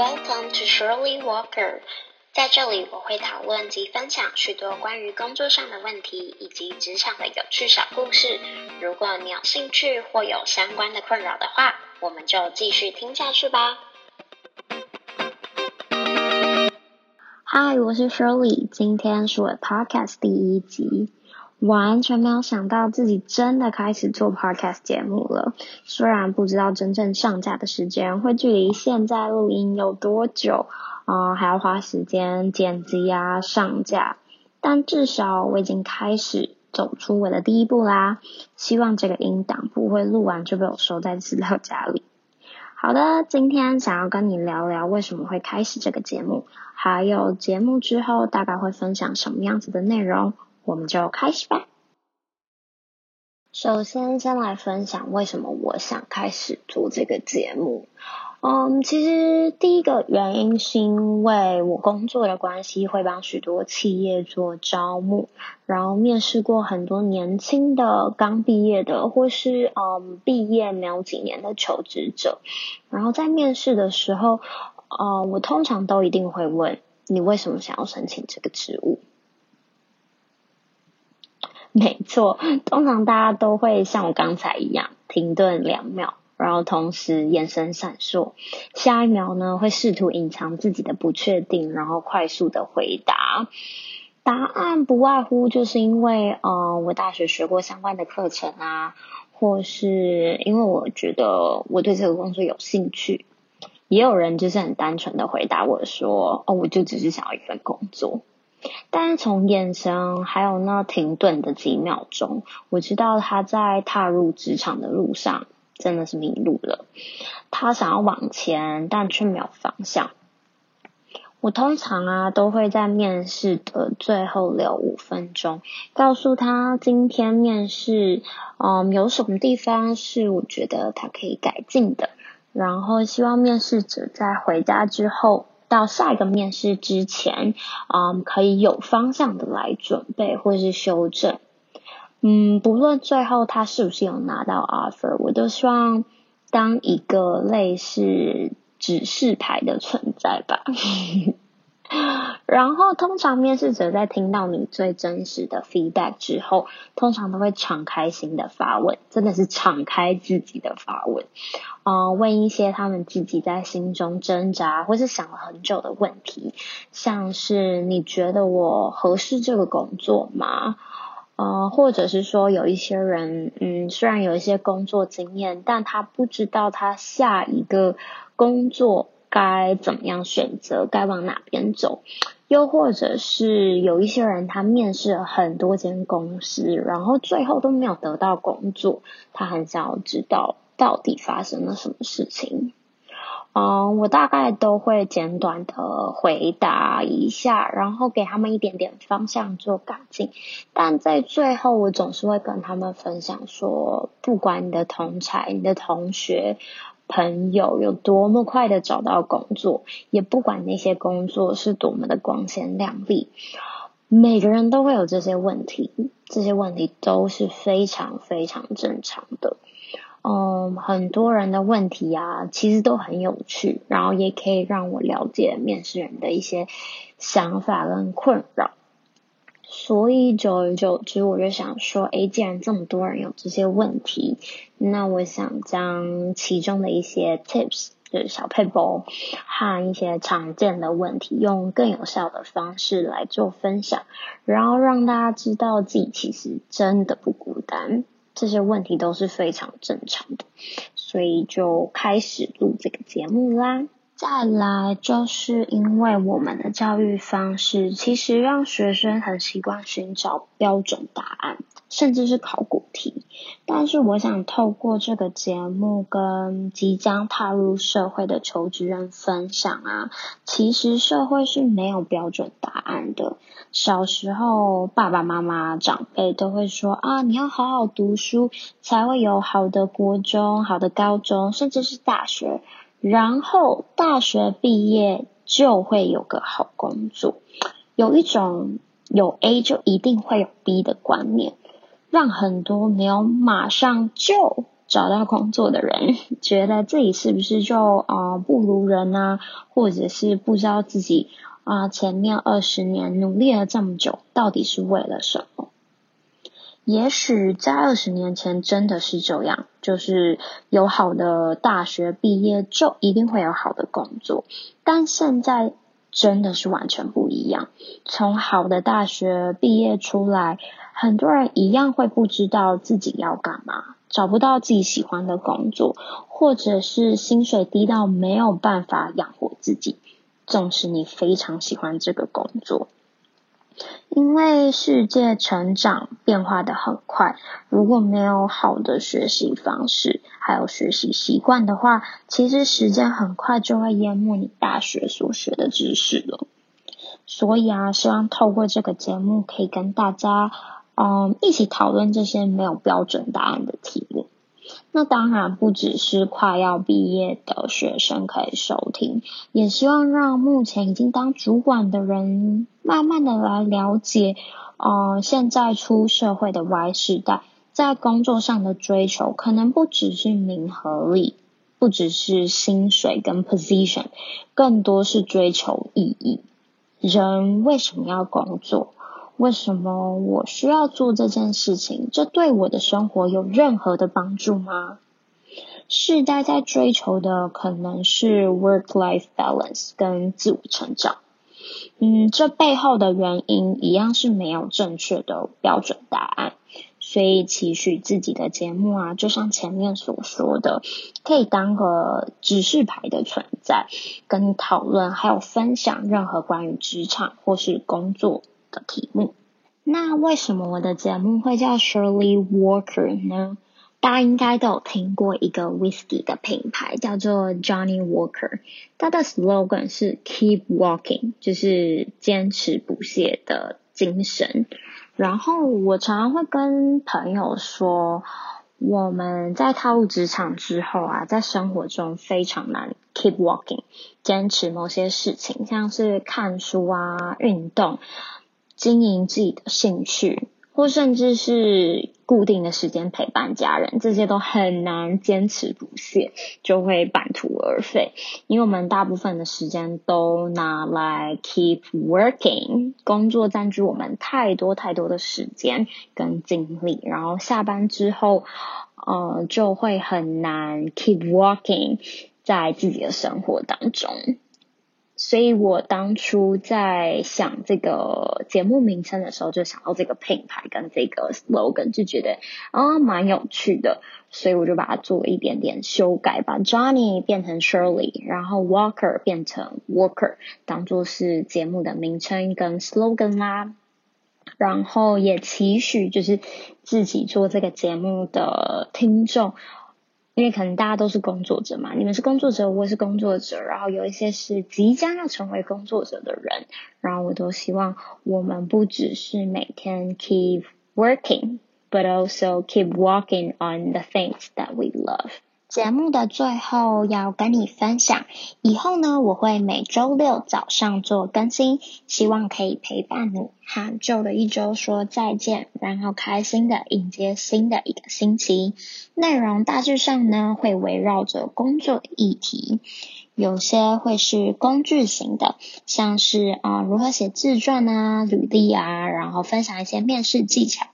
Welcome to Shirley Walker。在这里，我会讨论及分享许多关于工作上的问题，以及职场的有趣小故事。如果你有兴趣或有相关的困扰的话，我们就继续听下去吧。Hi，我是 Shirley，今天是我的 Podcast 第一集。完全没有想到自己真的开始做 podcast 节目了，虽然不知道真正上架的时间会距离现在录音有多久，啊、还要花时间剪辑啊、上架，但至少我已经开始走出我的第一步啦。希望这个音档不会录完就被我收在资料夹里。好的，今天想要跟你聊聊为什么会开始这个节目，还有节目之后大概会分享什么样子的内容。我们就开始吧。首先，先来分享为什么我想开始做这个节目。嗯，其实第一个原因是因为我工作的关系，会帮许多企业做招募，然后面试过很多年轻的刚毕业的，或是嗯毕业没有几年的求职者。然后在面试的时候，呃，我通常都一定会问你为什么想要申请这个职务。没错，通常大家都会像我刚才一样停顿两秒，然后同时眼神闪烁，下一秒呢会试图隐藏自己的不确定，然后快速的回答。答案不外乎就是因为呃我大学学过相关的课程啊，或是因为我觉得我对这个工作有兴趣。也有人就是很单纯的回答我说，哦，我就只是想要一份工作。但是从眼神还有那停顿的几秒钟，我知道他在踏入职场的路上真的是迷路了。他想要往前，但却没有方向。我通常啊都会在面试的最后留五分钟，告诉他今天面试嗯有什么地方是我觉得他可以改进的，然后希望面试者在回家之后。到下一个面试之前，嗯，可以有方向的来准备或是修正。嗯，不论最后他是不是有拿到 offer，我都希望当一个类似指示牌的存在吧。然后，通常面试者在听到你最真实的 feedback 之后，通常都会敞开心的发问，真的是敞开自己的发问，啊、问一些他们自己在心中挣扎或是想了很久的问题，像是你觉得我合适这个工作吗？呃，或者是说有一些人，嗯，虽然有一些工作经验，但他不知道他下一个工作。该怎么样选择？该往哪边走？又或者是有一些人，他面试了很多间公司，然后最后都没有得到工作，他很想要知道到底发生了什么事情。嗯，我大概都会简短的回答一下，然后给他们一点点方向做改进。但在最后，我总是会跟他们分享说，不管你的同才、你的同学。朋友有多么快的找到工作，也不管那些工作是多么的光鲜亮丽，每个人都会有这些问题，这些问题都是非常非常正常的。嗯，很多人的问题啊，其实都很有趣，然后也可以让我了解面试人的一些想法跟困扰。所以久而久之，我就想说，诶，既然这么多人有这些问题，那我想将其中的一些 tips，就是小撇步和一些常见的问题，用更有效的方式来做分享，然后让大家知道自己其实真的不孤单，这些问题都是非常正常的，所以就开始录这个节目啦。再来就是因为我们的教育方式，其实让学生很习惯寻找标准答案，甚至是考古题。但是我想透过这个节目跟即将踏入社会的求职人分享啊，其实社会是没有标准答案的。小时候爸爸妈妈长辈都会说啊，你要好好读书，才会有好的国中、好的高中，甚至是大学。然后大学毕业就会有个好工作，有一种有 A 就一定会有 B 的观念，让很多没有马上就找到工作的人，觉得自己是不是就啊、不如人啊，或者是不知道自己啊、前面二十年努力了这么久，到底是为了什么？也许在二十年前真的是这样，就是有好的大学毕业就一定会有好的工作，但现在真的是完全不一样。从好的大学毕业出来，很多人一样会不知道自己要干嘛，找不到自己喜欢的工作，或者是薪水低到没有办法养活自己，纵使你非常喜欢这个工作。因为世界成长变化的很快，如果没有好的学习方式，还有学习习惯的话，其实时间很快就会淹没你大学所学的知识了。所以啊，希望透过这个节目，可以跟大家，嗯，一起讨论这些没有标准答案的题。那当然不只是快要毕业的学生可以收听，也希望让目前已经当主管的人慢慢的来了解，呃，现在出社会的 Y 世代在工作上的追求，可能不只是名和利，不只是薪水跟 position，更多是追求意义。人为什么要工作？为什么我需要做这件事情？这对我的生活有任何的帮助吗？世代在追求的可能是 work-life balance 跟自我成长。嗯，这背后的原因一样是没有正确的标准答案。所以期许自己的节目啊，就像前面所说的，可以当个指示牌的存在，跟你讨论还有分享任何关于职场或是工作的题目，那为什么我的节目会叫 Shirley Walker 呢？大家应该都有听过一个 whisky 的品牌叫做 Johnny Walker，它的 slogan 是 Keep Walking，就是坚持不懈的精神。然后我常常会跟朋友说，我们在踏入职场之后啊，在生活中非常难 keep walking，坚持某些事情，像是看书啊、运动。经营自己的兴趣，或甚至是固定的时间陪伴家人，这些都很难坚持不懈，就会半途而废。因为我们大部分的时间都拿来 keep working，工作占据我们太多太多的时间跟精力，然后下班之后，呃，就会很难 keep walking 在自己的生活当中。所以我当初在想这个节目名称的时候，就想到这个品牌跟这个 slogan，就觉得啊蛮有趣的，所以我就把它做了一点点修改，把 Johnny 变成 Shirley，然后 Walker 变成 Walker，当做是节目的名称跟 slogan 啦。然后也期许就是自己做这个节目的听众。因为可能大家都是工作者嘛，你们是工作者，我也是工作者，然后有一些是即将要成为工作者的人，然后我都希望我们不只是每天 keep working，but also keep walking on the things that we love。节目的最后要跟你分享，以后呢，我会每周六早上做更新，希望可以陪伴你和旧的一周说再见，然后开心的迎接新的一个星期。内容大致上呢，会围绕着工作议题，有些会是工具型的，像是啊、如何写自传啊、履历啊，然后分享一些面试技巧。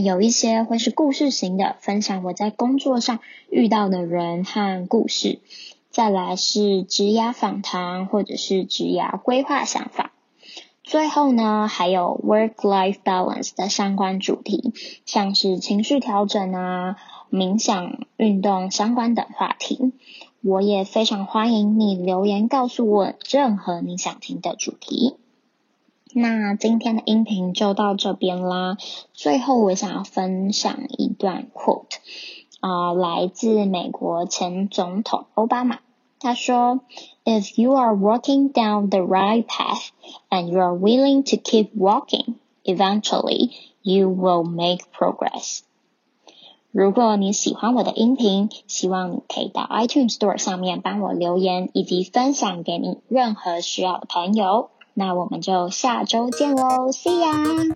有一些会是故事型的，分享我在工作上遇到的人和故事；再来是职涯访谈或者是职涯规划想法；最后呢，还有 work-life balance 的相关主题，像是情绪调整啊、冥想、运动相关等话题。我也非常欢迎你留言告诉我任何你想听的主题。那今天的音频就到这边啦。最后，我想要分享一段 quote，啊、呃，来自美国前总统奥巴马。他说：“If you are walking down the right path and you are willing to keep walking, eventually you will make progress.” 如果你喜欢我的音频，希望你可以到 iTunes Store 上面帮我留言，以及分享给你任何需要的朋友。那我们就下周见喽，See ya！